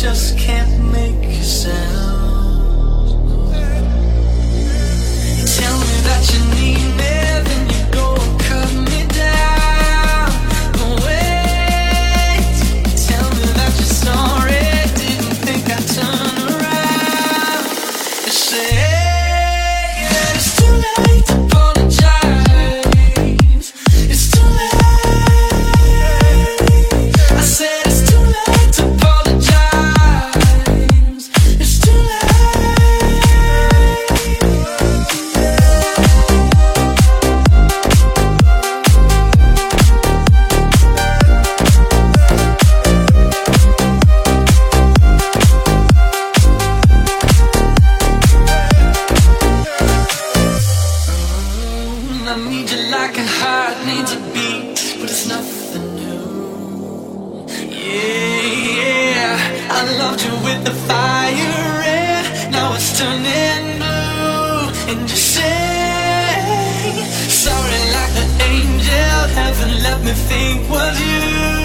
just I loved you with the fire red. Now it's turning blue, and you say Sorry, like an angel, heaven let me think was you.